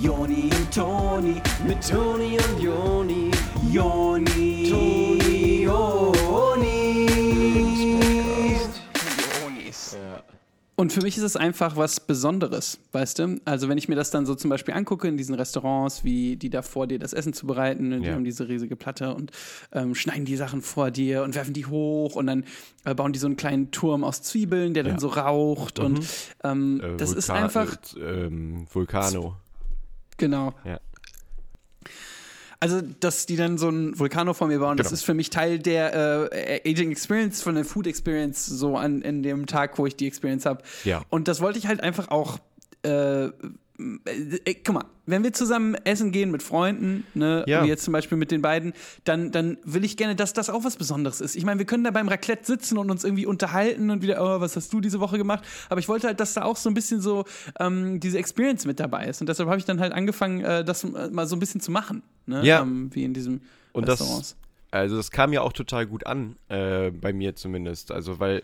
Joni und Toni, mit Toni und Joni, Joni, Toni, Joni. Und für mich ist es einfach was Besonderes, weißt du? Also wenn ich mir das dann so zum Beispiel angucke in diesen Restaurants, wie die da vor dir das Essen zubereiten, und die Ja. haben diese riesige Platte und ähm, schneiden die Sachen vor dir und werfen die hoch und dann äh, bauen die so einen kleinen Turm aus Zwiebeln, der dann Ja. so raucht und ähm, Äh, das ist Vulkan- einfach, äh, ähm, Vulcano. Genau. Ja. Also, dass die dann so einen Vulkano vor mir bauen, das Genau. ist für mich Teil der äh, Aging Experience, von der Food Experience, so an in dem Tag, wo ich die Experience habe. Ja. Und das wollte ich halt einfach auch. Äh, äh, äh, guck mal, wenn wir zusammen essen gehen mit Freunden, ne, Ja. wie jetzt zum Beispiel mit den beiden, dann, dann will ich gerne, dass das auch was Besonderes ist. Ich meine, wir können da beim Raclette sitzen und uns irgendwie unterhalten und wieder, oh, was hast du diese Woche gemacht? Aber ich wollte halt, dass da auch so ein bisschen so ähm, diese Experience mit dabei ist. Und deshalb habe ich dann halt angefangen, äh, das äh, mal so ein bisschen zu machen. Ne? Ja. Ähm, wie in diesem Und Restaurants. das, also das kam ja auch total gut an, äh, bei mir zumindest. Also weil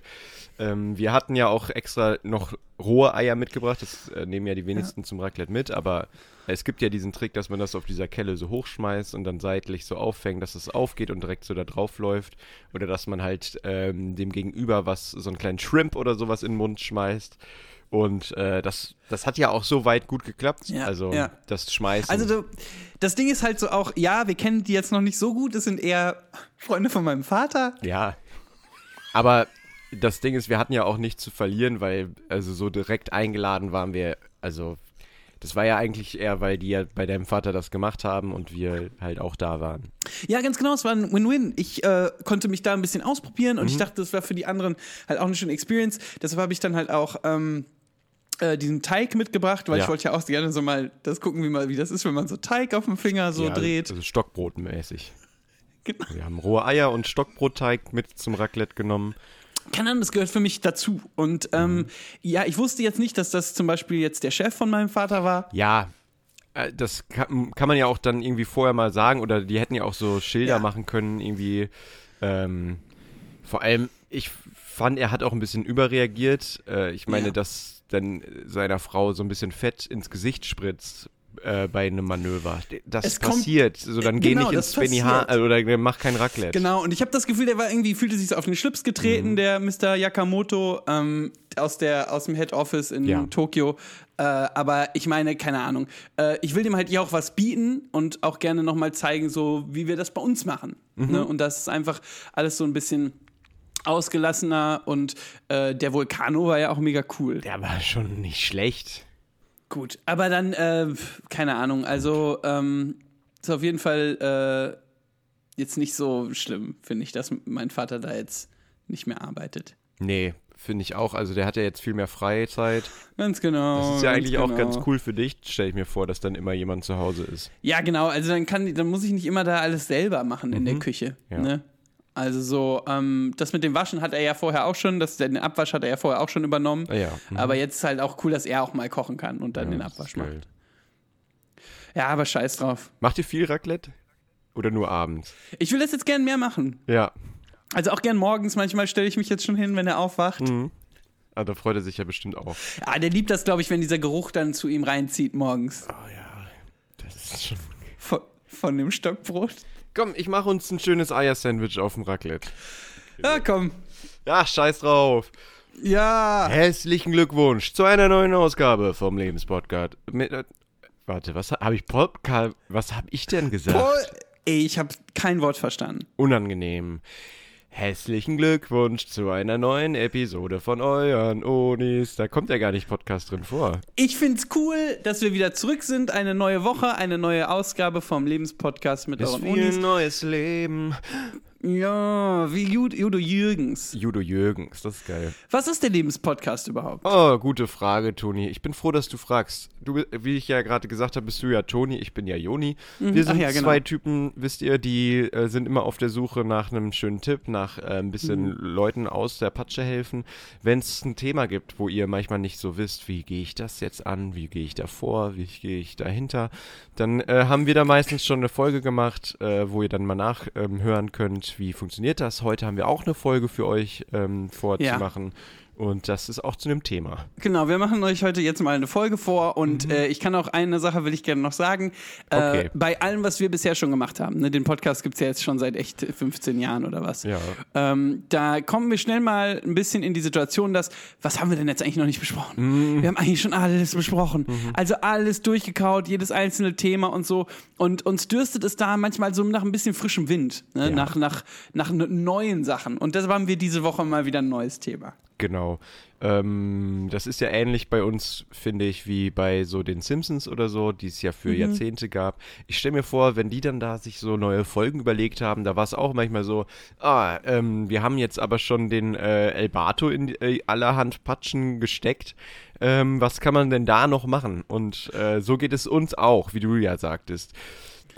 ähm, wir hatten ja auch extra noch rohe Eier mitgebracht. Das äh, nehmen ja die wenigsten zum Raclette mit, aber es gibt ja diesen Trick, dass man das auf dieser Kelle so hochschmeißt und dann seitlich so auffängt, dass es aufgeht und direkt so da drauf läuft. Oder dass man halt ähm, dem Gegenüber was, so einen kleinen Shrimp oder sowas in den Mund schmeißt. Und äh, das, das hat ja auch so weit gut geklappt. Ja, also ja. das Schmeißen. Also du, das Ding ist halt so auch, ja, wir kennen die jetzt noch nicht so gut, es sind eher Freunde von meinem Vater. Ja. Aber das Ding ist, wir hatten ja auch nichts zu verlieren, weil also so direkt eingeladen waren wir, also das war ja eigentlich eher, weil die ja bei deinem Vater das gemacht haben und wir halt auch da waren. Ja, ganz genau, es war ein Win-Win. Ich äh, konnte mich da ein bisschen ausprobieren Mhm. und ich dachte, das war für die anderen halt auch eine schöne Experience. Deshalb habe ich dann halt auch ähm, äh, diesen Teig mitgebracht, weil Ja. ich wollte ja auch gerne so mal das gucken, wie, mal, wie das ist, wenn man so Teig auf dem Finger so ja, dreht. Also Stockbrotmäßig. Genau. Wir haben rohe Eier und Stockbrotteig mit zum Raclette genommen. Keine Ahnung, das gehört für mich dazu. Und ähm, ja, ich wusste jetzt nicht, dass das zum Beispiel jetzt der Chef von meinem Vater war. Ja, äh, das kann, kann man ja auch dann irgendwie vorher mal sagen oder die hätten ja auch so Schilder Ja. machen können, irgendwie. Ähm, vor allem, ich fand, er hat auch ein bisschen überreagiert. Äh, ich meine, Ja. dass dann seiner Frau so ein bisschen Fett ins Gesicht spritzt. Äh, bei einem Manöver. Das Es kommt- passiert. So, dann geh Genau, nicht ins Benny. H. oder mach kein Raclette. Genau, und ich habe das Gefühl, der war irgendwie, fühlte sich so auf den Schlips getreten, Mhm. der Mr. Yakamoto ähm, aus, der, aus dem Head Office in Ja. Tokio. Äh, aber ich meine, keine Ahnung. Äh, ich will dem halt hier auch was bieten und auch gerne nochmal zeigen, so wie wir das bei uns machen. Mhm. Ne? Und das ist einfach alles so ein bisschen ausgelassener und äh, der Vulkano war ja auch mega cool. Der war schon nicht schlecht. Gut, aber dann, äh, keine Ahnung, also ähm, ist auf jeden Fall äh, jetzt nicht so schlimm, finde ich, dass mein Vater da jetzt nicht mehr arbeitet. Nee, finde ich auch. Also der hat ja jetzt viel mehr Freizeit. Ganz genau. Das ist ja eigentlich auch genau. ganz cool für dich, stelle ich mir vor, dass dann immer jemand zu Hause ist. Ja, genau, also dann kann, dann muss ich nicht immer da alles selber machen in der Küche. Ja. Ne? Also so, ähm, das mit dem Waschen hat er ja vorher auch schon, das, den Abwasch hat er ja vorher auch schon übernommen. Ah ja. Mhm. Aber jetzt ist halt auch cool, dass er auch mal kochen kann und dann den das ist Abwasch macht. Ja, aber scheiß drauf. Macht ihr viel Raclette? Oder nur abends? Ich will das jetzt gern mehr machen. Ja. Also auch gern morgens. Manchmal stelle ich mich jetzt schon hin, wenn er aufwacht. Ah, da freut er sich ja bestimmt auch. Ah, der liebt das, glaube ich, wenn dieser Geruch dann zu ihm reinzieht morgens. Oh ja. Das ist schon. Von, von dem Stockbrot. Komm, ich mache uns ein schönes Eiersandwich auf dem Raclette. Ja, komm. Ja, scheiß drauf. Ja. Herzlichen Glückwunsch zu einer neuen Ausgabe vom Lebenspodcast. Mit, äh, warte, was habe ich Podcast? Was habe ich denn gesagt? Paul, ey, ich habe kein Wort verstanden. Unangenehm. Herzlichen Glückwunsch zu einer neuen Episode von euren Onis. Da kommt ja gar nicht Podcast drin vor. Ich find's cool, dass wir wieder zurück sind. Eine neue Woche, eine neue Ausgabe vom Lebenspodcast mit Es euren ein Unis. neues Leben. Ja, wie Jud Judo Jürgens. Judo Jürgens, das ist geil. Was ist der Lebenspodcast überhaupt? Oh, gute Frage, Toni. Ich bin froh, dass du fragst. Du, wie ich ja gerade gesagt habe, bist du ja Toni, ich bin ja Joni. Wir sind ja, genau. zwei Typen, wisst ihr, die äh, sind immer auf der Suche nach einem schönen Tipp, nach äh, ein bisschen Mhm. Leuten aus der Patsche helfen. Wenn es ein Thema gibt, wo ihr manchmal nicht so wisst, wie gehe ich das jetzt an, wie gehe ich davor, wie gehe ich dahinter, dann äh, haben wir da meistens schon eine Folge gemacht, äh, wo ihr dann mal nachhören ähm, wie funktioniert das. Heute haben wir auch eine Folge für euch ähm, vorzumachen. Und das ist auch zu einem Thema. Genau, wir machen euch heute jetzt mal eine Folge vor und äh, ich kann auch eine Sache, will ich gerne noch sagen. Äh, Okay. Bei allem, was wir bisher schon gemacht haben, ne, den Podcast gibt es ja jetzt schon seit echt 15 Jahren oder was. Ja. Ähm, da kommen wir schnell mal ein bisschen in die Situation, dass, was haben wir denn jetzt eigentlich noch nicht besprochen? Wir haben eigentlich schon alles besprochen. Also alles durchgekaut, jedes einzelne Thema und so. Und uns dürstet es da manchmal so nach ein bisschen frischem Wind, ne? nach, nach, nach ne- neuen Sachen. Und deshalb haben wir diese Woche mal wieder ein neues Thema. Genau. Ähm, das ist ja ähnlich bei uns, finde ich, wie bei so den Simpsons oder so, die es ja für Mhm. Jahrzehnte gab. Ich stelle mir vor, wenn die dann da sich so neue Folgen überlegt haben, da war es auch manchmal so, ah, ähm, wir haben jetzt aber schon den äh, Elbato in äh, allerhand Patschen gesteckt. Ähm, was kann man denn da noch machen? Und äh, so geht es uns auch, wie du ja sagtest.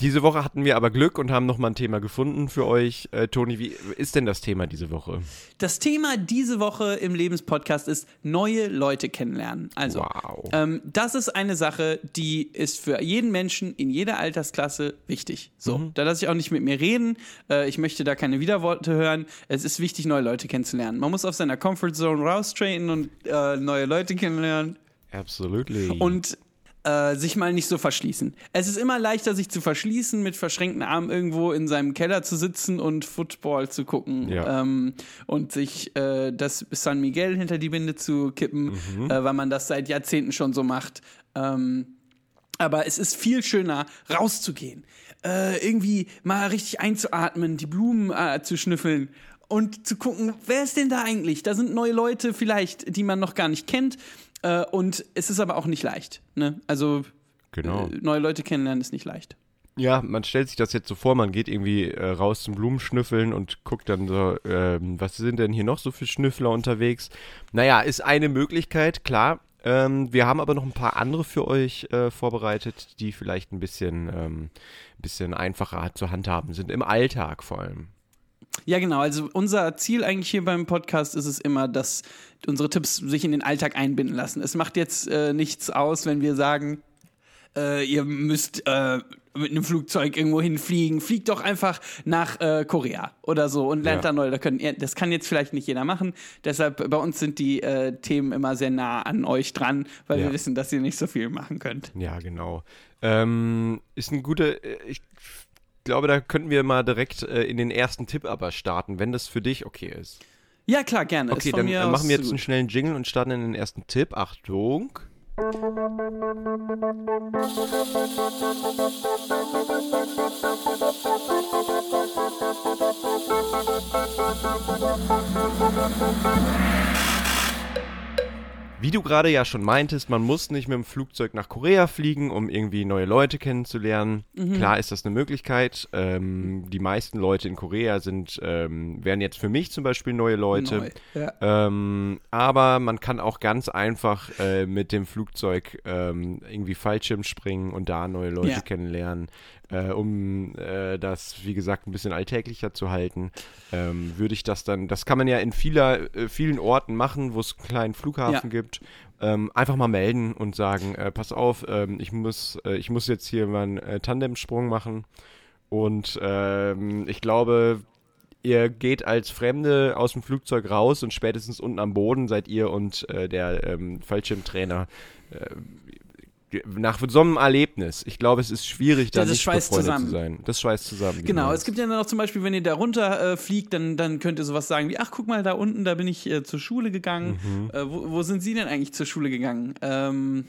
Diese Woche hatten wir aber Glück und haben nochmal ein Thema gefunden für euch. Äh, Toni, wie ist denn das Thema diese Woche? Das Thema diese Woche im Lebenspodcast ist neue Leute kennenlernen. Also, Wow. ähm, das ist eine Sache, die ist für jeden Menschen in jeder Altersklasse wichtig. So, Mhm. da lasse ich auch nicht mit mir reden. Äh, ich möchte da keine Widerworte hören. Es ist wichtig, neue Leute kennenzulernen. Man muss aus seiner Comfortzone raustreten und äh, neue Leute kennenlernen Absolutely. und äh, sich mal nicht so verschließen. Es ist immer leichter, sich zu verschließen, mit verschränkten Armen irgendwo in seinem Keller zu sitzen und Football zu gucken Ja. ähm, und sich äh, das San Miguel hinter die Binde zu kippen, äh, weil man das seit Jahrzehnten schon so macht. Ähm, aber es ist viel schöner, rauszugehen, äh, irgendwie mal richtig einzuatmen, die Blumen äh, zu schnüffeln und zu gucken, wer ist denn da eigentlich? Da sind neue Leute vielleicht, die man noch gar nicht kennt. Äh, und es ist aber auch nicht leicht. Ne? Also Genau. äh, neue Leute kennenlernen ist nicht leicht. Ja, man stellt sich das jetzt so vor, man geht irgendwie äh, raus zum Blumenschnüffeln und guckt dann so, ähm, was sind denn hier noch so für Schnüffler unterwegs? Naja, ist eine Möglichkeit, klar. Ähm, wir haben aber noch ein paar andere für euch äh, vorbereitet, die vielleicht ein bisschen, ähm, bisschen einfacher zu handhaben sind, im Alltag vor allem. Ja, genau. Also unser Ziel eigentlich hier beim Podcast ist es immer, dass unsere Tipps sich in den Alltag einbinden lassen. Es macht jetzt äh, nichts aus, wenn wir sagen, äh, ihr müsst äh, mit einem Flugzeug irgendwo hinfliegen. Fliegt doch einfach nach äh, Korea oder so und lernt Ja. da neu. Da können, das kann jetzt vielleicht nicht jeder machen. Deshalb bei uns sind die äh, Themen immer sehr nah an euch dran, weil Ja. wir wissen, dass ihr nicht so viel machen könnt. Ja, genau. Ähm, ist ein guter, äh, ich glaube, da könnten wir mal direkt äh, in den ersten Tipp aber starten, wenn das für dich okay ist. Ja, klar, gerne. Okay, dann äh, machen wir jetzt einen schnellen Jingle und starten in den ersten Tipp. Achtung. Wie du gerade ja schon meintest, man muss nicht mit dem Flugzeug nach Korea fliegen, um irgendwie neue Leute kennenzulernen. Klar ist das eine Möglichkeit. Ähm, die meisten Leute in Korea sind, ähm, wären jetzt für mich zum Beispiel neue Leute. Neu. Ja. Ähm, aber man kann auch ganz einfach äh, mit dem Flugzeug ähm, irgendwie Fallschirm springen und da neue Leute Ja. kennenlernen. Äh, um äh, das, wie gesagt, ein bisschen alltäglicher zu halten, ähm, würde ich das dann, das kann man ja in vieler, äh, vielen Orten machen, wo es einen kleinen Flughafen Ja. gibt. Ähm, einfach mal melden und sagen, äh, pass auf, ähm, ich, muss, äh, ich muss jetzt hier mal einen äh, Tandemsprung machen. Und ähm, ich glaube, ihr geht als Fremde aus dem Flugzeug raus und spätestens unten am Boden seid ihr und äh, der ähm, Fallschirmtrainer äh, nach so einem Erlebnis. Ich glaube, es ist schwierig, da das nicht befreundet zusammen. zu sein. Das schweißt zusammen. Genau, meinst. es gibt ja dann auch zum Beispiel, wenn ihr da runter äh, fliegt, dann, dann könnt ihr sowas sagen wie, ach, guck mal, da unten, da bin ich äh, zur Schule gegangen. Mhm. Äh, wo, wo sind Sie denn eigentlich zur Schule gegangen? Ähm,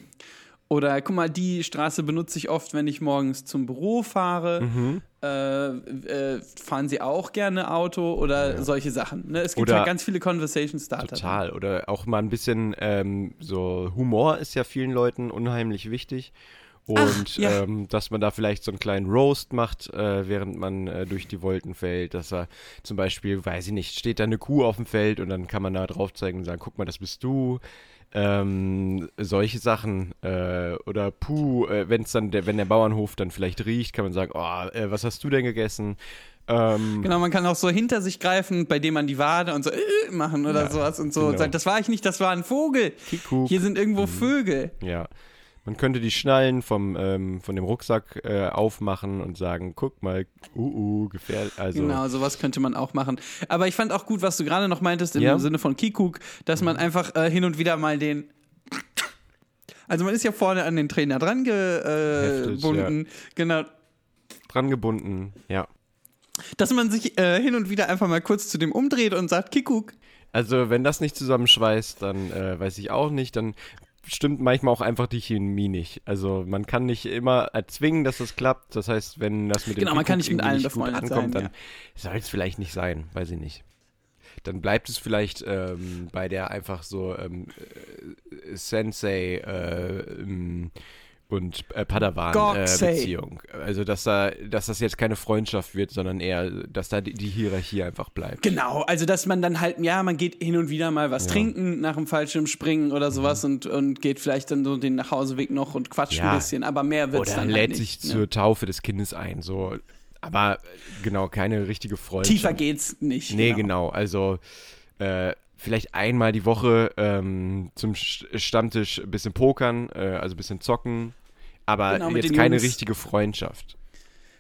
oder guck mal, die Straße benutze ich oft, wenn ich morgens zum Büro fahre. Mhm. Äh, äh, fahren Sie auch gerne Auto oder solche Sachen? Ne? Es gibt Oder- halt ganz viele Conversation Starter. Total. Oder auch mal ein bisschen ähm, so Humor ist ja vielen Leuten unheimlich wichtig. Und Ach, ja. ähm, dass man da vielleicht so einen kleinen Roast macht, äh, während man äh, durch die Wolken fällt. Dass er zum Beispiel, weiß ich nicht, steht da eine Kuh auf dem Feld und dann kann man da drauf zeigen und sagen, guck mal, das bist du. Ähm, solche Sachen. Äh, oder puh, äh, wenn's dann der, wenn der Bauernhof dann vielleicht riecht, kann man sagen, oh, äh, was hast du denn gegessen? Ähm, Genau, man kann auch so hinter sich greifen, bei dem man die Wade und so äh, machen oder Ja, sowas und so. genau. Und sagt, das war ich nicht, das war ein Vogel. Kikuk. Hier sind irgendwo Vögel. Ja. Man könnte die Schnallen vom, ähm, von dem Rucksack äh, aufmachen und sagen, guck mal, uh, uh, gefährlich. Also, Genau, sowas könnte man auch machen. Aber ich fand auch gut, was du gerade noch meintest im Ja. Sinne von Kikuk, dass man einfach äh, hin und wieder mal den. Also man ist ja vorne an den Trainer dran Heftig, gebunden. Genau. dran gebunden, ja. Dass man sich äh, hin und wieder einfach mal kurz zu dem umdreht und sagt, Kikuk. Also, wenn das nicht zusammenschweißt, dann äh, weiß ich auch nicht, dann stimmt manchmal auch einfach die Chemie nicht. Also, man kann nicht immer erzwingen, dass das klappt. Das heißt, wenn das mit dem Genau, man kann nicht mit allen gut befreundet ankommt, sein, dann soll es vielleicht nicht sein, weiß ich nicht. Dann bleibt es vielleicht ähm, bei der einfach so ähm, äh, Sensei äh, ähm, und äh. Padawan-Beziehung. also, dass, da, dass das jetzt keine Freundschaft wird, sondern eher, dass da die, die Hierarchie einfach bleibt. Genau, also dass man dann halt, ja, man geht hin und wieder mal was Ja. Mhm. trinken nach dem Fallschirmspringen oder sowas und, und geht vielleicht dann so den Nachhauseweg noch und quatscht Ja. ein bisschen, aber mehr wird's Oder dann lädt halt sich nicht. zur ne? Taufe des Kindes ein, so. Aber äh, genau, keine richtige Freundschaft. Tiefer geht's nicht. Nee, genau. Also äh, vielleicht einmal die Woche ähm, zum Sch- Stammtisch ein bisschen pokern, äh, also ein bisschen zocken. Aber Genau, jetzt keine Jungs. richtige Freundschaft.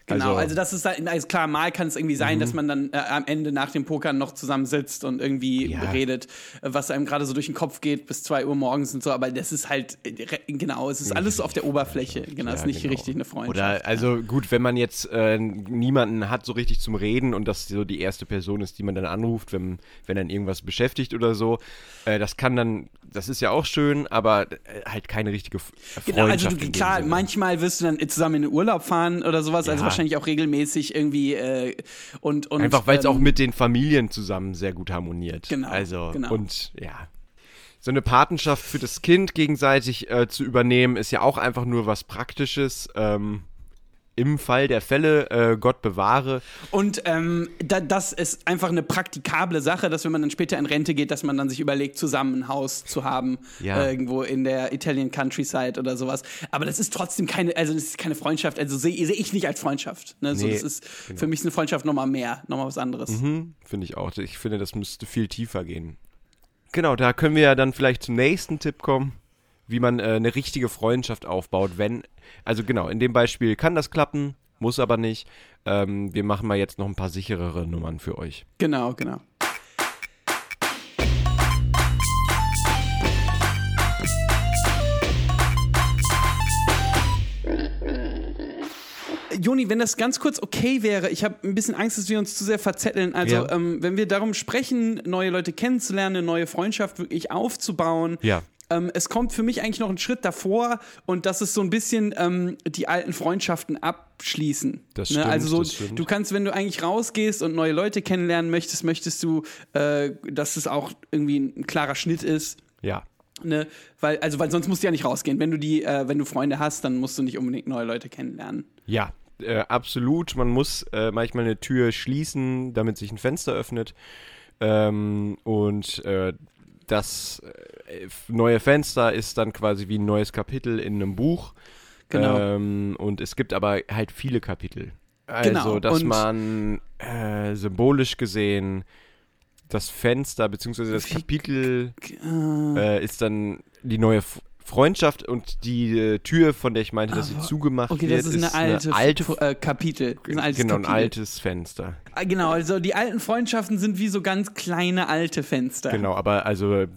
Genau, also, Also- Mhm. das ist halt, also klar, mal kann es irgendwie sein, dass man dann äh, am Ende nach dem Pokern noch zusammensitzt und irgendwie Ja. redet, was einem gerade so durch den Kopf geht bis 2 Uhr morgens und so, aber das ist halt, äh, genau, es ist alles so auf der Oberfläche, genau, es ist Ja, nicht genau. richtig eine Freundschaft. Oder also gut, wenn man jetzt äh, niemanden hat so richtig zum Reden und das so die erste Person ist, die man dann anruft, wenn, wenn dann irgendwas beschäftigt oder so, äh, das kann dann, das ist ja auch schön, aber äh, halt keine richtige Freundschaft. Genau, also du, klar, Sinne. manchmal wirst du dann zusammen in den Urlaub fahren oder sowas, also Ja. Wahrscheinlich auch regelmäßig irgendwie äh, und, und Einfach weil es ähm, auch mit den Familien zusammen sehr gut harmoniert. Genau, Also, genau. und ja. So eine Patenschaft für das Kind gegenseitig äh, zu übernehmen, ist ja auch einfach nur was Praktisches. Ähm, Im Fall der Fälle, äh, Gott bewahre. Und ähm, da, das ist einfach eine praktikable Sache, dass wenn man dann später in Rente geht, dass man dann sich überlegt, zusammen ein Haus zu haben, Ja. äh, irgendwo in der Italian Countryside oder sowas. Aber das ist trotzdem keine, also das ist keine Freundschaft, also sehe seh ich nicht als Freundschaft. Ne? So, Nee, das ist für mich ist eine Freundschaft nochmal mehr, nochmal was anderes. Hm, Finde ich auch. Ich finde, das müsste viel tiefer gehen. Genau, da können wir ja dann vielleicht zum nächsten Tipp kommen, wie man äh, eine richtige Freundschaft aufbaut, wenn, also genau, in dem Beispiel kann das klappen, muss aber nicht. Ähm, wir machen mal jetzt noch ein paar sicherere Nummern für euch. Genau, genau. Joni, wenn das ganz kurz okay wäre, ich habe ein bisschen Angst, dass wir uns zu sehr verzetteln. Also, Ja. ähm, wenn wir darum sprechen, neue Leute kennenzulernen, eine neue Freundschaft wirklich aufzubauen, Ja. Ähm, es kommt für mich eigentlich noch ein Schritt davor und das ist so ein bisschen ähm, die alten Freundschaften abschließen. Das ne? stimmt, Also so, das stimmt. du kannst, wenn du eigentlich rausgehst und neue Leute kennenlernen möchtest, möchtest du, äh, dass es auch irgendwie ein klarer Schnitt ist. Ja. Ne? Weil, also, weil sonst musst du ja nicht rausgehen. Wenn du die, äh, wenn du Freunde hast, dann musst du nicht unbedingt neue Leute kennenlernen. Ja, äh, absolut. Man muss äh, manchmal eine Tür schließen, damit sich ein Fenster öffnet. Ähm, und äh, das äh, neue Fenster ist dann quasi wie ein neues Kapitel in einem Buch. Genau. Ähm, und es gibt aber halt viele Kapitel. Also, Genau, dass und- man äh, symbolisch gesehen das Fenster bzw. das Kapitel äh, ist dann die neue Freundschaft und die äh, Tür, von der ich meinte, dass sie Aber- zugemacht Okay, wird, das ist eine alte, alte F- äh, Kapitel. Ein altes genau, ein Kapitel. altes Fenster. Ah, Genau, also die alten Freundschaften sind wie so ganz kleine alte Fenster. Genau, aber also äh,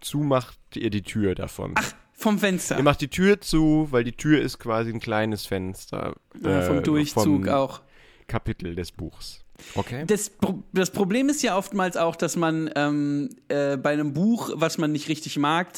zumacht ihr die Tür davon. Vom Fenster. Ihr macht die Tür zu, weil die Tür ist quasi ein kleines Fenster. Ja, vom äh, Durchzug auch. Kapitel des Buchs. Okay. Das, das Problem ist ja oftmals auch, dass man ähm, äh, bei einem Buch, was man nicht richtig mag,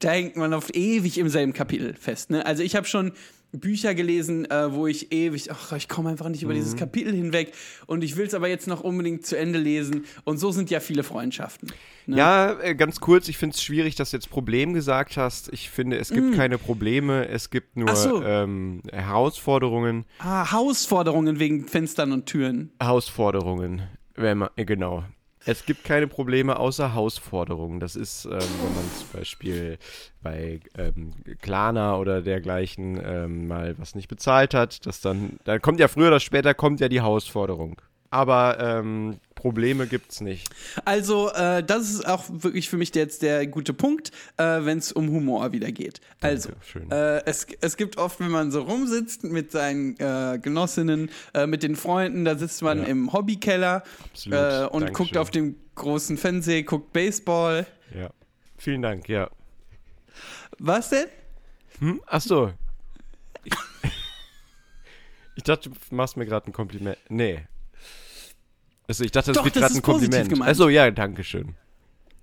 da hängt man oft ewig im selben Kapitel fest. Ne? Also ich habe schon Bücher gelesen, äh, wo ich ewig, ach, ich komme einfach nicht über dieses Mhm. Kapitel hinweg und ich will es aber jetzt noch unbedingt zu Ende lesen. Und so sind ja viele Freundschaften. Ne? Ja, äh, ganz kurz, ich finde es schwierig, dass du jetzt Problem gesagt hast. Ich finde, es gibt keine Probleme, es gibt nur so. ähm, Herausforderungen. Ah, Hausforderungen wegen Fenstern und Türen. Herausforderungen, wenn man, äh, genau. Es gibt keine Probleme außer Herausforderungen. Das ist, ähm, wenn man zum Beispiel bei ähm, Klarna oder dergleichen ähm, mal was nicht bezahlt hat, dass dann, dann kommt ja früher oder später kommt ja die Herausforderung. Aber ähm, Probleme gibt's nicht. Also, äh, das ist auch wirklich für mich jetzt der gute Punkt, äh, wenn es um Humor wieder geht. Also, schön. äh, es, es gibt oft, wenn man so rumsitzt mit seinen äh, Genossinnen, äh, mit den Freunden, da sitzt man Ja. im Hobbykeller äh, und Dankeschön. guckt auf dem großen Fernseher, guckt Baseball. Ja. Vielen Dank, ja. Was denn? Hm? Ach so. Ich, ich dachte, du machst mir gerade ein Kompliment. Nee. Also ich dachte, das Doch, wird gerade ein Kompliment. gemeint. Also ja, danke schön.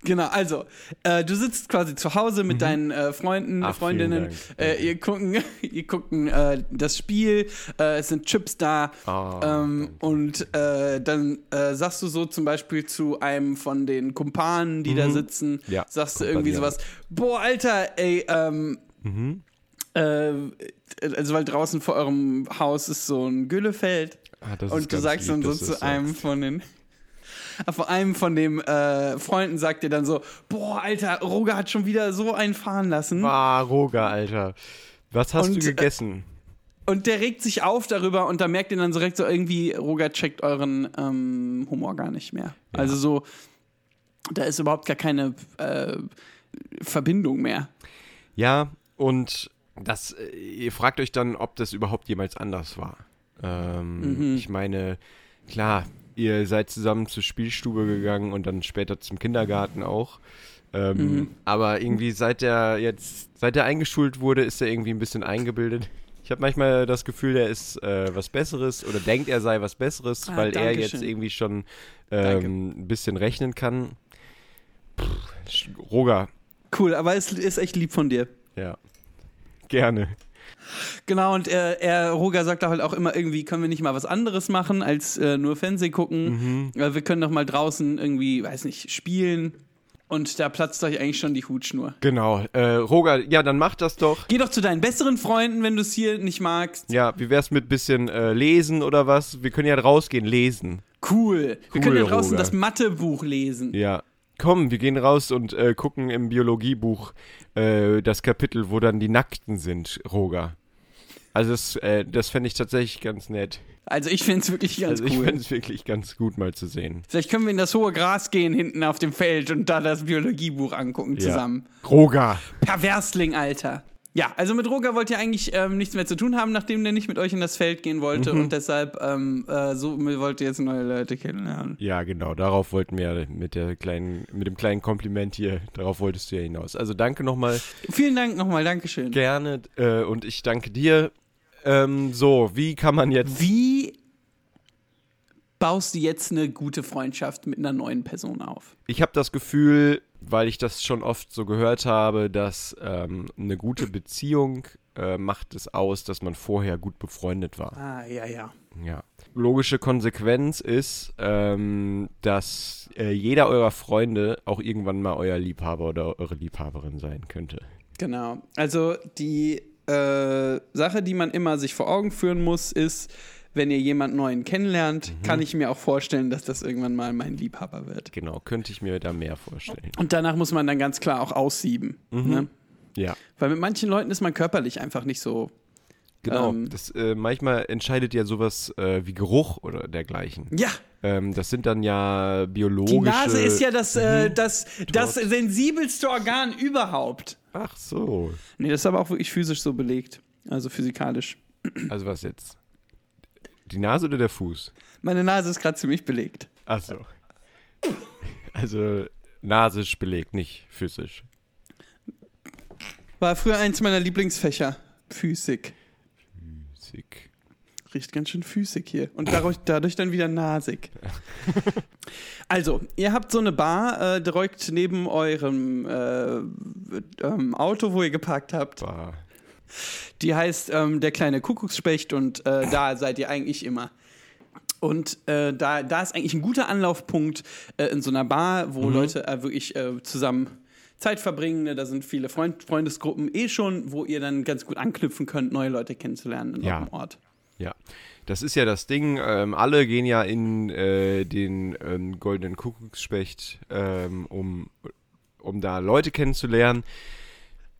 Genau, also, äh, du sitzt quasi zu Hause mit deinen äh, Freunden, Mhm. Ach, Freundinnen, äh, ihr gucken, ihr gucken äh, das Spiel, äh, es sind Chips da Ah, ähm, und äh, dann sagst du so zum Beispiel zu einem von den Kumpanen, die da sitzen, Mhm. Ja, sagst du irgendwie sowas, boah, Alter, ey, ähm, Mhm. äh, also weil draußen vor eurem Haus ist so ein Güllefeld Ah, und du sagst lieb, dann so zu das einem von den vor einem von den äh, Freunden sagt dir dann so, boah, Alter, Roger hat schon wieder so einen fahren lassen. Ah, Roger, Alter. Was hast Und, du äh, gegessen? Und der regt sich auf darüber und da merkt ihr dann so direkt so irgendwie, Roger checkt euren ähm, Humor gar nicht mehr. Also so, da ist überhaupt gar keine äh, Verbindung mehr. Ja, und das, äh, ihr fragt euch dann, ob das überhaupt jemals anders war. Ähm, Mhm. Ich meine, klar, ihr seid zusammen zur Spielstube gegangen und dann später zum Kindergarten auch. Ähm, Mhm. Aber irgendwie seit er jetzt, seit er eingeschult wurde, ist er irgendwie ein bisschen eingebildet. Ich habe manchmal das Gefühl, er ist äh, was Besseres oder denkt, er sei was Besseres, Ah, weil er jetzt schön. irgendwie schon ähm, ein bisschen rechnen kann. Pff, Roger, Cool, aber es ist echt lieb von dir. ja. Gerne. Genau, und er, er, Roger sagt halt auch immer irgendwie, können wir nicht mal was anderes machen, als äh, nur Fernsehen gucken. Äh, wir können doch mal draußen irgendwie, weiß nicht, spielen. Und da platzt euch eigentlich schon die Hutschnur. Genau. Äh, Roger, ja, dann mach das doch. Geh doch zu deinen besseren Freunden, wenn du es hier nicht magst. Ja, wie wär's mit bisschen äh, lesen oder was? Wir können ja rausgehen, lesen. Cool. Wir Cool, können ja draußen Roger. das Mathebuch lesen. Ja. Komm, wir gehen raus und äh, gucken im Biologiebuch äh, das Kapitel, wo dann die Nackten sind, Roger. Also das, äh, das fände ich tatsächlich ganz nett. Also ich finde es wirklich ganz also ich cool. fände es wirklich ganz gut mal zu sehen. Vielleicht können wir in das hohe Gras gehen, hinten auf dem Feld und da das Biologiebuch angucken zusammen. Ja. Roger. Perversling, Alter. Ja, also mit Roger wollt ihr eigentlich ähm, nichts mehr zu tun haben, nachdem der nicht mit euch in das Feld gehen wollte Mhm. und deshalb ähm, äh, so wollt ihr jetzt neue Leute kennenlernen. Ja, genau, darauf wollten wir ja mit der kleinen, mit dem kleinen Kompliment hier, darauf wolltest du ja hinaus. Also danke nochmal. Vielen Dank nochmal, Dankeschön. Gerne äh, und ich danke dir. Ähm, so, wie kann man jetzt. Wie baust du jetzt eine gute Freundschaft mit einer neuen Person auf? Ich habe das Gefühl, weil ich das schon oft so gehört habe, dass ähm, eine gute Beziehung äh, macht es aus, dass man vorher gut befreundet war. Ah, ja, ja. Ja. Logische Konsequenz ist, ähm, dass äh, jeder eurer Freunde auch irgendwann mal euer Liebhaber oder eure Liebhaberin sein könnte. Genau. Also die äh, Sache, die man immer sich vor Augen führen muss, ist, wenn ihr jemanden neuen kennenlernt, Mhm. kann ich mir auch vorstellen, dass das irgendwann mal mein Liebhaber wird. Genau, könnte ich mir da mehr vorstellen. Und danach muss man dann ganz klar auch aussieben. Mhm. Ne? Ja. Weil mit manchen Leuten ist man körperlich einfach nicht so. Genau, Ähm, das, äh, manchmal entscheidet ja sowas äh, wie Geruch oder dergleichen. Ja, Ähm, das sind dann ja biologische. die Nase ist ja das, Mhm. äh, das, das sensibelste Organ überhaupt. Ach so. Nee, das ist aber auch wirklich physisch so belegt. Also physikalisch. Also was jetzt? Die Nase oder der Fuß? Meine Nase ist gerade ziemlich belegt. Ach so. Also nasisch belegt, nicht physisch. War früher eins meiner Lieblingsfächer. Physik. Sick. Riecht ganz schön physik hier. Und dadurch, dadurch dann wieder nasig. Also, ihr habt so eine Bar äh, direkt neben eurem äh, ähm, Auto, wo ihr geparkt habt. Bah. Die heißt ähm, Der kleine Kuckucksspecht und äh, da seid ihr eigentlich immer. Und äh, da, da ist eigentlich ein guter Anlaufpunkt äh, in so einer Bar, wo Leute äh, wirklich äh, zusammen Zeit verbringen. Ne? Da sind viele Freund Freundesgruppen eh schon, wo ihr dann ganz gut anknüpfen könnt, neue Leute kennenzulernen in Ja. eurem Ort. Ja, das ist ja das Ding. Ähm, alle gehen ja in äh, den ähm, goldenen Kuckucksspecht, ähm, um, um da Leute kennenzulernen.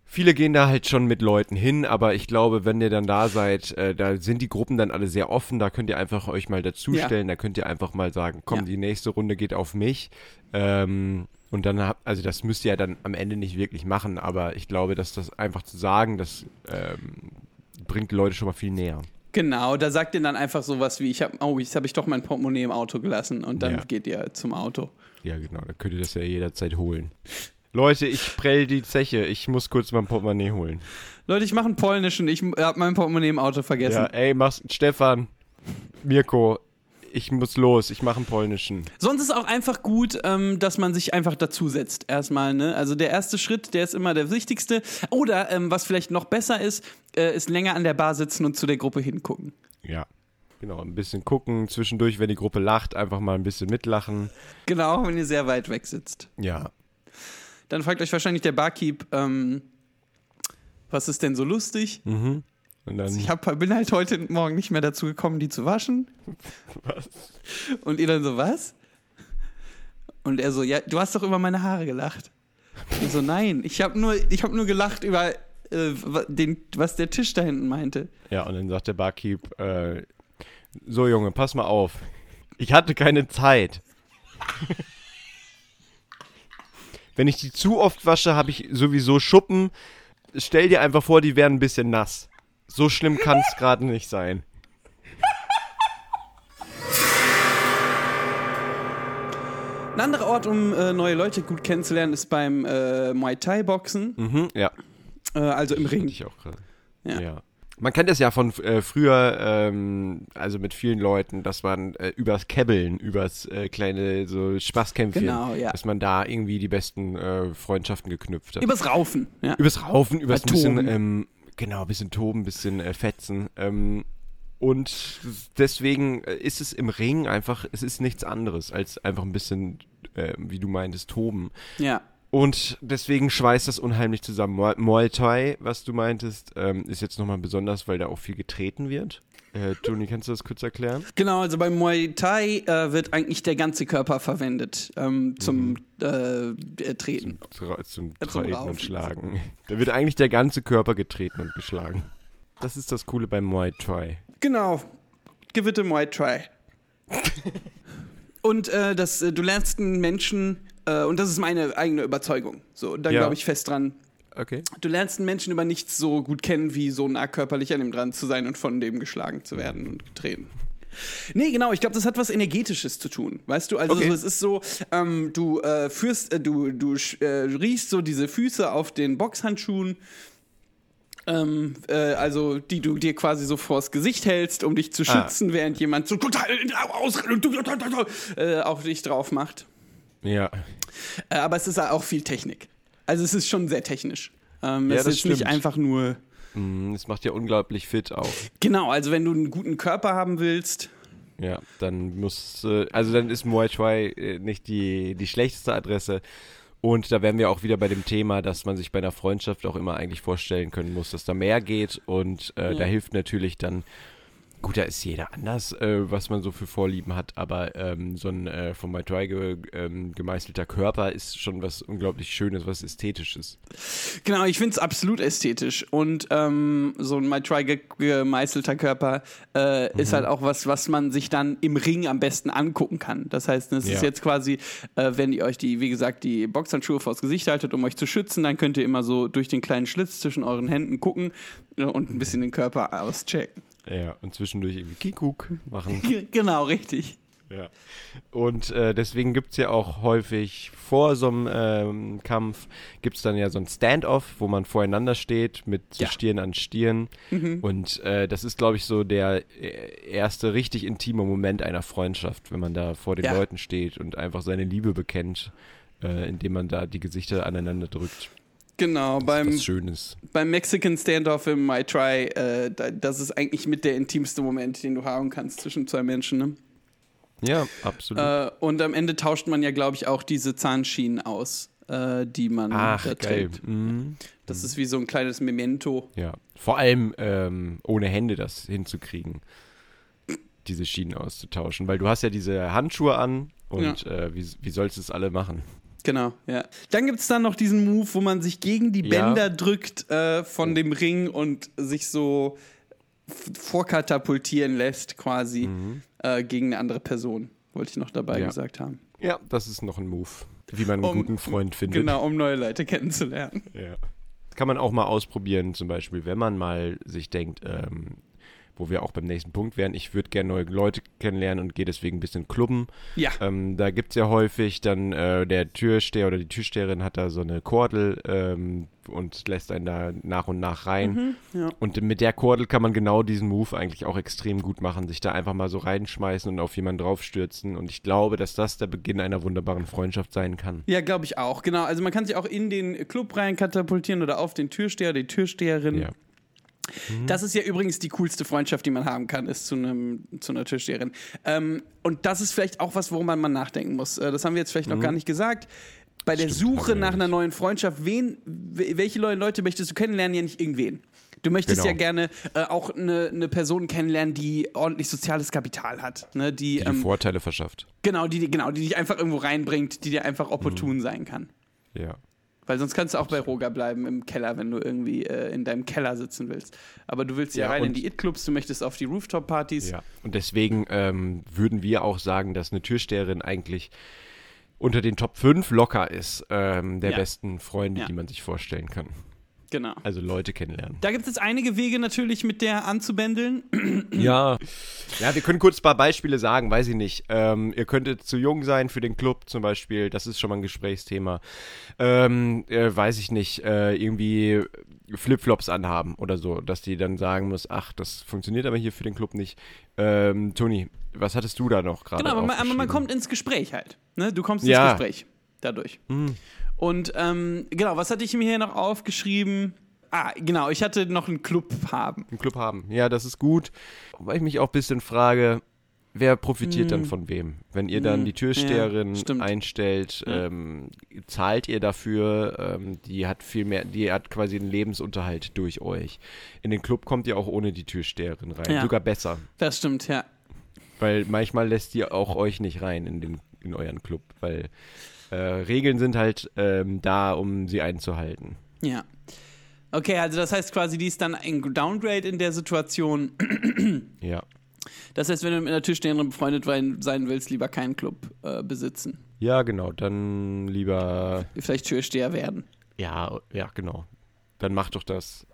Viele gehen da halt schon mit Leuten hin, aber ich glaube, wenn ihr dann da seid, äh, da sind die Gruppen dann alle sehr offen, da könnt ihr einfach euch mal dazustellen, da könnt ihr einfach mal sagen, komm, Ja. die nächste Runde geht auf mich. Ähm, und dann habt, also das müsst ihr ja dann am Ende nicht wirklich machen, aber ich glaube, dass das einfach zu sagen, das ähm, bringt die Leute schon mal viel näher. Genau, da sagt ihr dann einfach sowas wie, ich habe, oh, jetzt habe ich doch mein Portemonnaie im Auto gelassen und dann Ja. geht ihr zum Auto. Ja, genau, da könnt ihr das ja jederzeit holen. Leute, ich prell die Zeche, ich muss kurz mein Portemonnaie holen. Leute, ich mache einen polnischen, ich habe mein Portemonnaie im Auto vergessen. Ja, ey, mach's, Stefan, Mirko, ich muss los, ich mache einen polnischen. Sonst ist auch einfach gut, ähm, dass man sich einfach dazusetzt. Erstmal, ne? Also der erste Schritt, der ist immer der wichtigste. Oder ähm, was vielleicht noch besser ist, äh, ist länger an der Bar sitzen und zu der Gruppe hingucken. Ja. Genau, ein bisschen gucken, zwischendurch, wenn die Gruppe lacht, einfach mal ein bisschen mitlachen. Genau, wenn ihr sehr weit weg sitzt. Ja. Dann fragt euch wahrscheinlich der Barkeep, ähm, was ist denn so lustig? Und dann, Ich hab, bin halt heute Morgen nicht mehr dazu gekommen, die zu waschen. was? Und ihr dann so, was? Und er so, ja, du hast doch über meine Haare gelacht. Ich so, nein, ich habe nur, ich hab nur gelacht über äh, den, was der Tisch da hinten meinte. Ja, und dann sagt der Barkeep, äh, so Junge, pass mal auf. Ich hatte keine Zeit. Wenn ich die zu oft wasche, habe ich sowieso Schuppen. Stell dir einfach vor, die wären ein bisschen nass. So schlimm kann es gerade nicht sein. Ein anderer Ort, um äh, neue Leute gut kennenzulernen, ist beim äh, Muay Thai Boxen, Mhm, ja, äh, also im Ring. ich auch gerade. Ja. Ja. Man kennt das ja von äh, früher, ähm, also mit vielen Leuten, dass man äh, übers Kebbeln, übers äh, kleine so Spaßkämpfchen, Genau, ja. dass man da irgendwie die besten äh, Freundschaften geknüpft hat. Übers Raufen. Ja. Übers Raufen, übers Bei bisschen, Toben. ähm, genau, bisschen toben, bisschen äh, fetzen. Ähm, und deswegen äh, ist es im Ring einfach, es ist nichts anderes als einfach ein bisschen, wie du meintest, toben. ja. Und deswegen schweißt das unheimlich zusammen. Muay- Thai, was du meintest, ähm, ist jetzt nochmal besonders, weil da auch viel getreten wird. Äh, Toni, kannst du das kurz erklären? Genau, also beim Muay Thai äh, wird eigentlich der ganze Körper verwendet ähm, zum äh, äh, Treten. Zum Ja, zum Treten Raufen. und Schlagen. Da wird eigentlich der ganze Körper getreten und geschlagen. Das ist das Coole beim Muay Thai. Genau. Gewitte Muay Thai. und äh, das, äh, du lernst einen Menschen, äh, und das ist meine eigene Überzeugung. So, da Ja. glaube ich fest dran. Okay. Du lernst einen Menschen über nichts so gut kennen, wie so nah körperlich an ihm dran zu sein und von dem geschlagen zu werden und getreten. Nee, genau, ich glaube, das hat was Energetisches zu tun. Weißt du, also Okay. so, es ist so, ähm, du äh, führst, äh, du, du äh, riechst so diese Füße auf den Boxhandschuhen, ähm, äh, also die du dir quasi so vors Gesicht hältst, um dich zu Ah. schützen, während jemand so total und äh, auf dich drauf macht. Ja. Äh, aber es ist auch viel Technik. Also es ist schon sehr technisch. Ähm, Ja, es ist nicht einfach nur. Mm, Es macht ja unglaublich fit auch. Genau, also wenn du einen guten Körper haben willst, Ja, dann muss, äh, also dann ist Muay Thai äh, nicht die, die schlechteste Adresse. Und da wären wir auch wieder bei dem Thema, dass man sich bei einer Freundschaft auch immer eigentlich vorstellen können muss, dass da mehr geht. Und äh, da hilft natürlich dann, gut, da ist jeder anders, äh, was man so für Vorlieben hat, aber ähm, so ein äh, von Thai ge, ähm, gemeißelter Körper ist schon was unglaublich Schönes, was Ästhetisches. genau, ich finde es absolut ästhetisch. Und ähm, so ein Thai ge gemeißelter Körper äh, ist Mhm. halt auch was, was man sich dann im Ring am besten angucken kann. Das heißt, es ist Ja. jetzt quasi, äh, wenn ihr euch die, wie gesagt, die Boxhandschuhe vors Gesicht haltet, um euch zu schützen, dann könnt ihr immer so durch den kleinen Schlitz zwischen euren Händen gucken äh, und ein bisschen den Körper auschecken. Ja, und zwischendurch irgendwie Kikuk machen. genau, richtig. Ja. Und äh, deswegen gibt es ja auch häufig vor so einem ähm, Kampf, gibt es dann ja so ein Standoff, wo man voreinander steht mit so Ja. Stirn an Stirn. Und äh, das ist, glaube ich, so der äh, erste richtig intime Moment einer Freundschaft, wenn man da vor den Ja. Leuten steht und einfach seine Liebe bekennt, äh, indem man da die Gesichter aneinander drückt. Genau, beim, beim Mexican Standoff im My Try, äh, da, das ist eigentlich mit der intimste Moment, den du haben kannst zwischen zwei Menschen. Ne? Ja, absolut. Äh, und am Ende tauscht man ja, glaube ich, auch diese Zahnschienen aus, äh, die man Ach, da trägt. Mhm. Das ist wie so ein kleines Memento. Ja, vor allem ähm, ohne Hände das hinzukriegen, diese Schienen auszutauschen, weil du hast ja diese Handschuhe an und äh, wie, wie sollst du es alle machen? Genau, ja. Dann gibt es dann noch diesen Move, wo man sich gegen die Ja. Bänder drückt äh, von dem Ring und sich so vorkatapultieren lässt, quasi äh, gegen eine andere Person. Wollte ich noch dabei Ja. gesagt haben. Ja, das ist noch ein Move, wie man einen Um- guten Freund findet. Genau, um neue Leute kennenzulernen. Ja. Kann man auch mal ausprobieren, zum Beispiel, wenn man mal sich denkt, ähm, wo wir auch beim nächsten Punkt wären, ich würde gerne neue Leute kennenlernen und gehe deswegen ein bisschen klubben. Ja. Ähm, da gibt es ja häufig dann äh, der Türsteher oder die Türsteherin hat da so eine Kordel ähm, und lässt einen da nach und nach rein. ja. Und mit der Kordel kann man genau diesen Move eigentlich auch extrem gut machen, sich da einfach mal so reinschmeißen und auf jemanden draufstürzen. Und ich glaube, dass das der Beginn einer wunderbaren Freundschaft sein kann. Ja, glaube ich auch. Genau. Also man kann sich auch in den Club rein katapultieren oder auf den Türsteher, die Türsteherin. Ja. Das ist ja übrigens die coolste Freundschaft, die man haben kann, ist zu, einem, zu einer Türsteherin. Ähm, und das ist vielleicht auch was, worum man mal nachdenken muss. Äh, das haben wir jetzt vielleicht noch gar nicht gesagt. Bei der Mhm. Stimmt, Suche nach einer neuen Freundschaft, wen, we- welche neuen Leute möchtest du kennenlernen? Ja, nicht irgendwen. Du möchtest Genau. ja gerne äh, auch eine, eine Person kennenlernen, die ordentlich soziales Kapital hat. Ne? Die, Die ähm, Vorteile verschafft. genau, die, die- genau, die dich einfach irgendwo reinbringt, die dir einfach Mhm. opportun sein kann. Ja. Weil sonst kannst du auch bei Roger bleiben im Keller, wenn du irgendwie äh, in deinem Keller sitzen willst. Aber du willst ja, Ja, rein in die It-Clubs, du möchtest auf die Rooftop-Partys. Ja, und deswegen ähm, würden wir auch sagen, dass eine Türsteherin eigentlich unter den Top 5 locker ist, ähm, der Ja. besten Freunde, Ja. die man sich vorstellen kann. Genau. Also Leute kennenlernen. Da gibt es jetzt einige Wege natürlich, mit der anzubändeln. Ja. Ja, wir können kurz ein paar Beispiele sagen, weiß ich nicht. Ähm, ihr könntet zu jung sein für den Club zum Beispiel, das ist schon mal ein Gesprächsthema. Ähm, äh, weiß ich nicht, äh, irgendwie Flipflops anhaben oder so, dass die dann sagen muss, ach, das funktioniert aber hier für den Club nicht. Ähm, Toni, was hattest du da noch gerade? Genau, aber man, aber man kommt ins Gespräch halt. Ne? Du kommst ins Ja. Gespräch dadurch. Und ähm, genau, was hatte ich mir hier noch aufgeschrieben? Ah, genau, ich hatte noch einen Club haben. einen Club haben. Ja, das ist gut. Weil ich mich auch ein bisschen frage, wer profitiert dann von wem? Wenn ihr dann Hm, die Türsteherin ja, einstellt, Ja. ähm, zahlt ihr dafür, ähm, die hat viel mehr, die hat quasi einen Lebensunterhalt durch euch. In den Club kommt ihr auch ohne die Türsteherin rein. Ja. Sogar besser. Das stimmt, ja. Weil manchmal lässt die auch euch nicht rein in, den, in euren Club, weil äh, Regeln sind halt ähm, da, um sie einzuhalten. Ja. Okay, also das heißt quasi, die ist dann ein Downgrade in der Situation. Ja. Das heißt, wenn du mit einer Tischsteherin befreundet sein sein willst, lieber keinen Club äh, besitzen. Ja, genau. Dann lieber Vielleicht Türsteher werden. Ja, ja, genau. Dann mach doch das.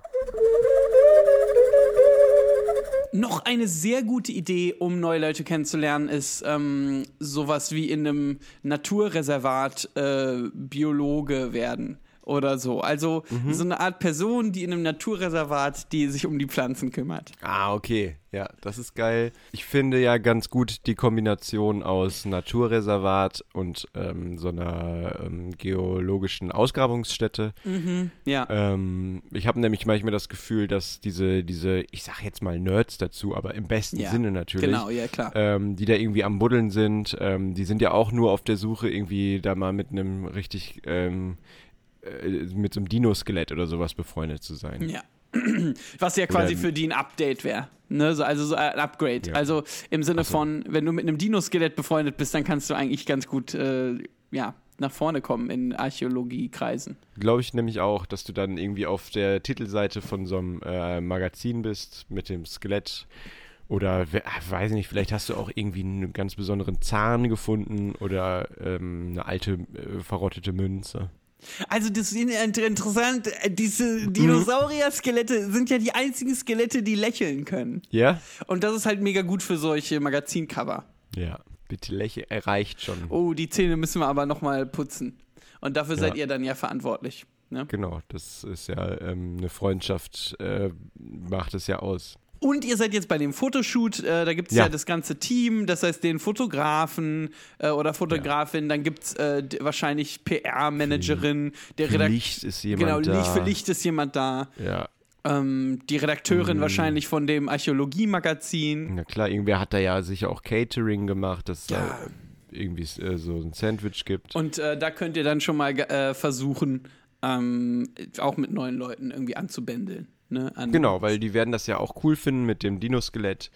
Noch eine sehr gute Idee, um neue Leute kennenzulernen, ist ähm, sowas wie in einem Naturreservat äh, Biologe werden oder so. Also so eine Art Person, die in einem Naturreservat, die sich um die Pflanzen kümmert. Ah, okay. Ja, das ist geil. Ich finde ja ganz gut die Kombination aus Naturreservat und ähm, so einer ähm, geologischen Ausgrabungsstätte. Ja. Ähm, ich habe nämlich manchmal das Gefühl, dass diese, diese, ich sag jetzt mal Nerds dazu, aber im besten ja. Sinne natürlich. Genau, ja klar. ähm, die da irgendwie am Buddeln sind. Ähm, die sind ja auch nur auf der Suche, irgendwie da mal mit einem richtig, ähm, äh, mit so einem Dino-Skelett oder sowas befreundet zu sein. Ja. Was ja quasi Oder- für die ein Update wäre. Ne? So, also so ein Upgrade. Ja. Also im Sinne so. von, wenn du mit einem Dino-Skelett befreundet bist, dann kannst du eigentlich ganz gut äh, ja, nach vorne kommen in Archäologiekreisen. Glaube ich nämlich auch, dass du dann irgendwie auf der Titelseite von so einem äh, Magazin bist mit dem Skelett. Oder, ah, weiß ich nicht, vielleicht hast du auch irgendwie einen ganz besonderen Zahn gefunden oder ähm, eine alte, äh, verrottete Münze. Also das ist inter- interessant, äh, Mhm. diese Dinosaurier-Skelette sind ja die einzigen Skelette, die lächeln können. Ja? Und das ist halt mega gut für solche Magazincover. Ja. Bitte lächle, erreicht schon. Oh, die Zähne müssen wir aber nochmal putzen. Und dafür seid Ja. ihr dann ja verantwortlich. Ne? Genau, das ist ja ähm, eine Freundschaft, äh, macht es ja aus. Und ihr seid jetzt bei dem Fotoshoot, äh, da gibt es ja. Ja. das ganze Team, das heißt den Fotografen äh, oder Fotografin, dann gibt es äh, wahrscheinlich PR-Managerin, der Für Redakteur. Licht ist jemand Genau, da. Licht für Licht ist jemand da. Ja, Ähm, die Redakteurin wahrscheinlich von dem Archäologie-Magazin. na klar, irgendwer hat da ja sicher auch Catering gemacht, dass Ja. da irgendwie äh, so ein Sandwich gibt. Und äh, da könnt ihr dann schon mal äh, versuchen, ähm, auch mit neuen Leuten irgendwie anzubändeln. Ne? Genau, weil die werden das ja auch cool finden mit dem Dino-Skelett.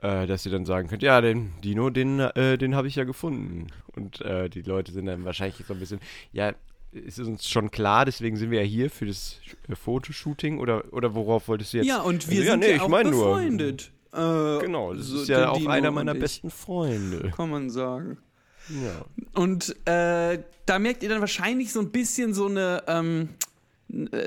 äh, dass ihr dann sagen könnt, ja, den Dino, den, äh, den habe ich ja gefunden. Und äh, die Leute sind dann wahrscheinlich so ein bisschen, ja, ist uns schon klar, deswegen sind wir ja hier für das äh, Fotoshooting oder, oder worauf wolltest du jetzt? Ja, und wir Also, sind nee, ja ich auch mein nur- befreundet. Äh, Genau, das so ist ja auch Dino einer meiner ich. besten Freunde. Kann man sagen. Ja. Und äh, da merkt ihr dann wahrscheinlich so ein bisschen so eine, ähm, äh,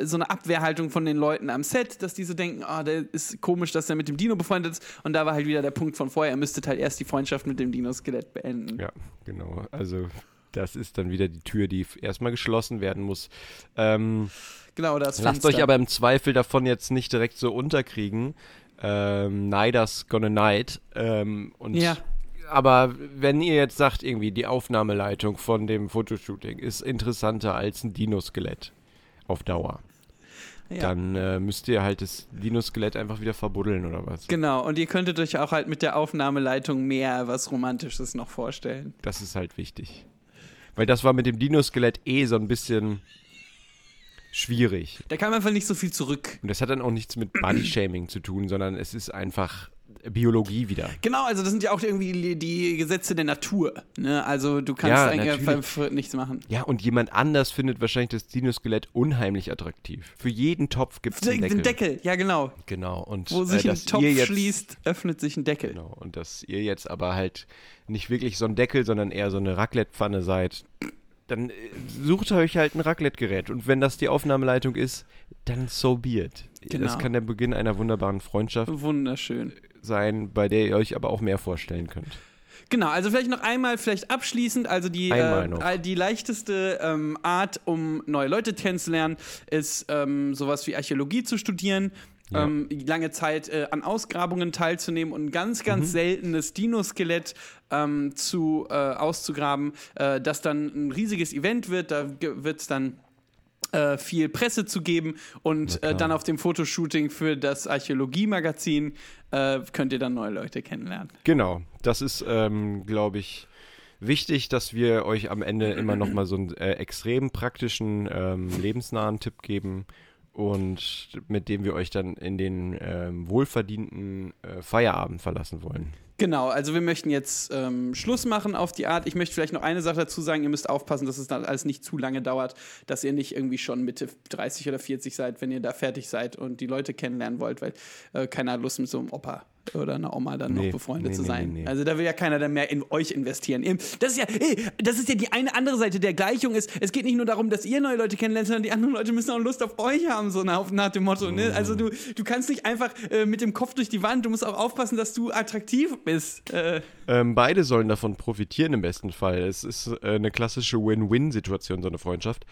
so eine Abwehrhaltung von den Leuten am Set, dass die so denken, ah, der ist komisch, dass er mit dem Dino befreundet ist. Und da war halt wieder der Punkt von vorher, ihr müsstet halt erst die Freundschaft mit dem Dino-Skelett beenden. Ja, genau. Also das ist dann wieder die Tür, die erstmal geschlossen werden muss. Ähm, Genau, das lasst Fenster. euch aber im Zweifel davon jetzt nicht direkt so unterkriegen. Ähm, Niders gonna night. Ähm, und Ja. Aber wenn ihr jetzt sagt, irgendwie die Aufnahmeleitung von dem Fotoshooting ist interessanter als ein Dino-Skelett auf Dauer, ja. dann äh, müsst ihr halt das Dino-Skelett einfach wieder verbuddeln oder was. Genau, und ihr könntet euch auch halt mit der Aufnahmeleitung mehr was Romantisches noch vorstellen. Das ist halt wichtig. Weil das war mit dem Dino-Skelett eh so ein bisschen schwierig. Da kam einfach nicht so viel zurück. Und das hat dann auch nichts mit Body-Shaming zu tun, sondern es ist einfach Biologie wieder. Genau, also das sind ja auch irgendwie die Gesetze der Natur. Ne? Also du kannst Ja, eigentlich nichts machen. Ja, und jemand anders findet wahrscheinlich das Dino-Skelett unheimlich attraktiv. Für jeden Topf gibt es einen Den Deckel. Deckel, ja genau. Genau. Und Wo sich äh, ein Topf jetzt, schließt, öffnet sich ein Deckel. Genau. Und dass ihr jetzt aber halt nicht wirklich so ein Deckel, sondern eher so eine Raclette-Pfanne seid, dann äh, sucht euch halt ein Raclette-Gerät. Und wenn das die Aufnahmeleitung ist, dann so be it. Genau. Das kann der Beginn einer wunderbaren Freundschaft Wunderschön. Sein, bei der ihr euch aber auch mehr vorstellen könnt. Genau, also vielleicht noch einmal, vielleicht abschließend, also die, äh, die leichteste ähm, Art, um neue Leute kennenzulernen, ist ähm, sowas wie Archäologie zu studieren. Ja. Ähm, lange Zeit äh, an Ausgrabungen teilzunehmen und ein ganz, ganz Mhm. seltenes Dino-Skelett ähm, zu, äh, auszugraben, äh, das dann ein riesiges Event wird. Da wird es dann äh, viel Presse zu geben und äh, dann auf dem Fotoshooting für das Archäologie-Magazin äh, könnt ihr dann neue Leute kennenlernen. Genau, das ist, ähm, glaube ich, wichtig, dass wir euch am Ende immer noch mal so einen äh, extrem praktischen, ähm, lebensnahen Tipp geben und mit dem wir euch dann in den ähm, wohlverdienten äh, Feierabend verlassen wollen. Genau, also wir möchten jetzt ähm, Schluss machen auf die Art. Ich möchte vielleicht noch eine Sache dazu sagen. Ihr müsst aufpassen, dass es dann alles nicht zu lange dauert, dass ihr nicht irgendwie schon Mitte 30 oder 40 seid, wenn ihr da fertig seid und die Leute kennenlernen wollt, weil äh, keiner hat Lust mit so einem Opa oder einer Oma dann Nee, noch befreundet nee, zu sein. nee. Also da will ja keiner dann mehr in euch investieren. Das ist ja, ey, das ist ja die eine andere Seite der Gleichung. Ist, es geht nicht nur darum, dass ihr neue Leute kennenlernt, sondern die anderen Leute müssen auch Lust auf euch haben, so nach, nach dem Motto. Ne? Also du, du kannst nicht einfach äh, mit dem Kopf durch die Wand, du musst auch aufpassen, dass du attraktiv bist. Äh, Ähm, beide sollen davon profitieren im besten Fall. Es ist äh, eine klassische Win-Win-Situation, so eine Freundschaft.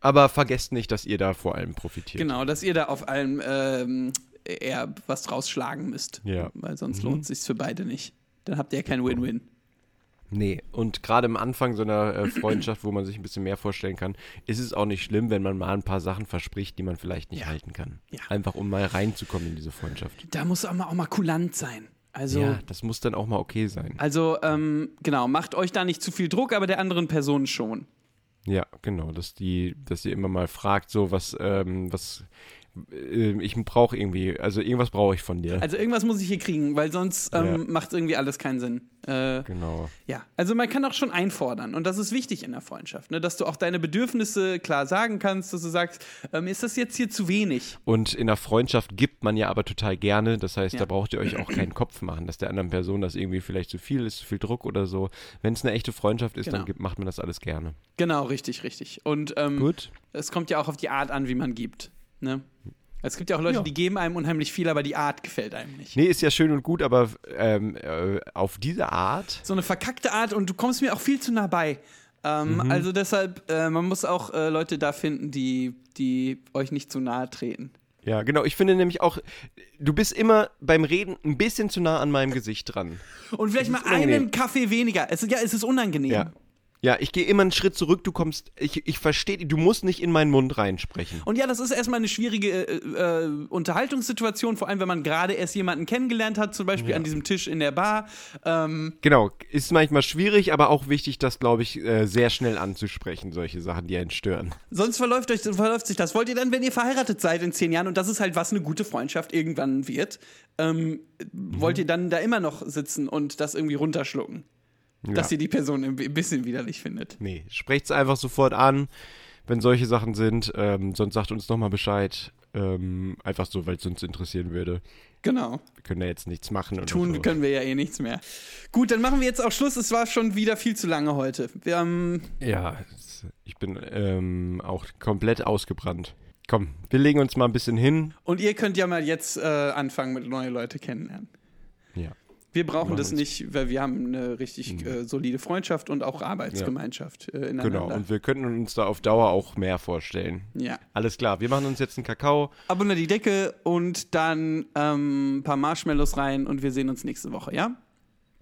Aber vergesst nicht, dass ihr da vor allem profitiert. Genau, dass ihr da auf allem ähm, eher was rausschlagen müsst. Ja. Weil sonst Mhm. lohnt es sich für beide nicht. Dann habt ihr kein Win-Win. Nee, und gerade am Anfang so einer äh, Freundschaft, wo man sich ein bisschen mehr vorstellen kann, ist es auch nicht schlimm, wenn man mal ein paar Sachen verspricht, die man vielleicht nicht Ja. halten kann. Ja. Einfach um mal reinzukommen in diese Freundschaft. Da muss auch mal, auch mal kulant sein. Also, ja, das muss dann auch mal okay sein. also ähm, genau, macht euch da nicht zu viel Druck, aber der anderen Person schon. Ja, genau, dass die, dass ihr immer mal fragt, so was, ähm, was, ich brauche irgendwie, also irgendwas brauche ich von dir. Also irgendwas muss ich hier kriegen, weil sonst ähm, Ja. macht irgendwie alles keinen Sinn. Äh, genau. ja, also man kann auch schon einfordern und das ist wichtig in der Freundschaft, ne? dass du auch deine Bedürfnisse klar sagen kannst, dass du sagst, ähm, ist das jetzt hier zu wenig? Und in der Freundschaft gibt man ja aber total gerne. Das heißt, Ja. da braucht ihr euch auch keinen Kopf machen, dass der anderen Person das irgendwie vielleicht zu viel ist, zu viel Druck oder so. Wenn es eine echte Freundschaft ist, Genau. dann gibt, macht man das alles gerne. Genau, richtig, richtig. Und ähm, Gut. es kommt ja auch auf die Art an, wie man gibt. Ne? Es gibt ja auch Leute, Ja. die geben einem unheimlich viel, aber die Art gefällt einem nicht. Nee, ist ja schön und gut, aber ähm, äh, auf diese Art. So eine verkackte Art und du kommst mir auch viel zu nah bei. Ähm, Mhm. Also deshalb, äh, man muss auch äh, Leute da finden, die, die euch nicht zu nahe treten. Ja, genau. Ich finde nämlich auch, du bist immer beim Reden ein bisschen zu nah an meinem Gesicht dran. Und vielleicht mal unangenehm. einen Kaffee weniger. Es ist, ja, es ist unangenehm. Ja. Ja, ich gehe immer einen Schritt zurück, du kommst, ich, ich verstehe, du musst nicht in meinen Mund reinsprechen. Und ja, das ist erstmal eine schwierige äh, äh, Unterhaltungssituation, vor allem wenn man gerade erst jemanden kennengelernt hat, zum Beispiel Ja. an diesem Tisch in der Bar. Ähm, Genau, ist manchmal schwierig, aber auch wichtig, das, glaube ich, äh, sehr schnell anzusprechen, solche Sachen, die einen stören. sonst verläuft, euch, verläuft sich das. Wollt ihr dann, wenn ihr verheiratet seid in zehn Jahren, und das ist halt, was eine gute Freundschaft irgendwann wird, ähm, wollt ihr dann da immer noch sitzen und das irgendwie runterschlucken? Dass Ja. ihr die Person ein bisschen widerlich findet. Nee, sprecht's einfach sofort an, wenn solche Sachen sind. Ähm, sonst sagt uns nochmal Bescheid. Ähm, einfach so, weil es uns interessieren würde. Genau. Wir können da jetzt nichts machen. Oder Tun so. können wir ja eh nichts mehr. Gut, dann machen wir jetzt auch Schluss. Es war schon wieder viel zu lange heute. Wir haben. Ja, es- ich bin ähm, auch komplett ausgebrannt. Komm, wir legen uns mal ein bisschen hin. Und ihr könnt ja mal jetzt äh, anfangen mit neue Leute kennenlernen. Ja. Wir brauchen das nicht, weil wir haben eine richtig äh, solide Freundschaft und auch Arbeitsgemeinschaft äh, ineinander. Genau, und wir könnten uns da auf Dauer auch mehr vorstellen. ja. Alles klar, wir machen uns jetzt einen Kakao. Abonniert die Decke und dann ähm, ein paar Marshmallows rein und wir sehen uns nächste Woche, ja?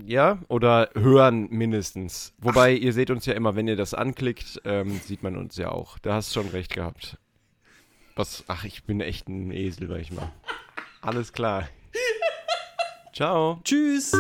Ja, oder hören mindestens. Wobei, ihr seht uns ja immer, wenn ihr das anklickt, ähm, sieht man uns ja auch. Da hast du schon recht gehabt. Was, ach, ich bin echt ein Esel manchmal. Alles klar. Ciao. Tschüss.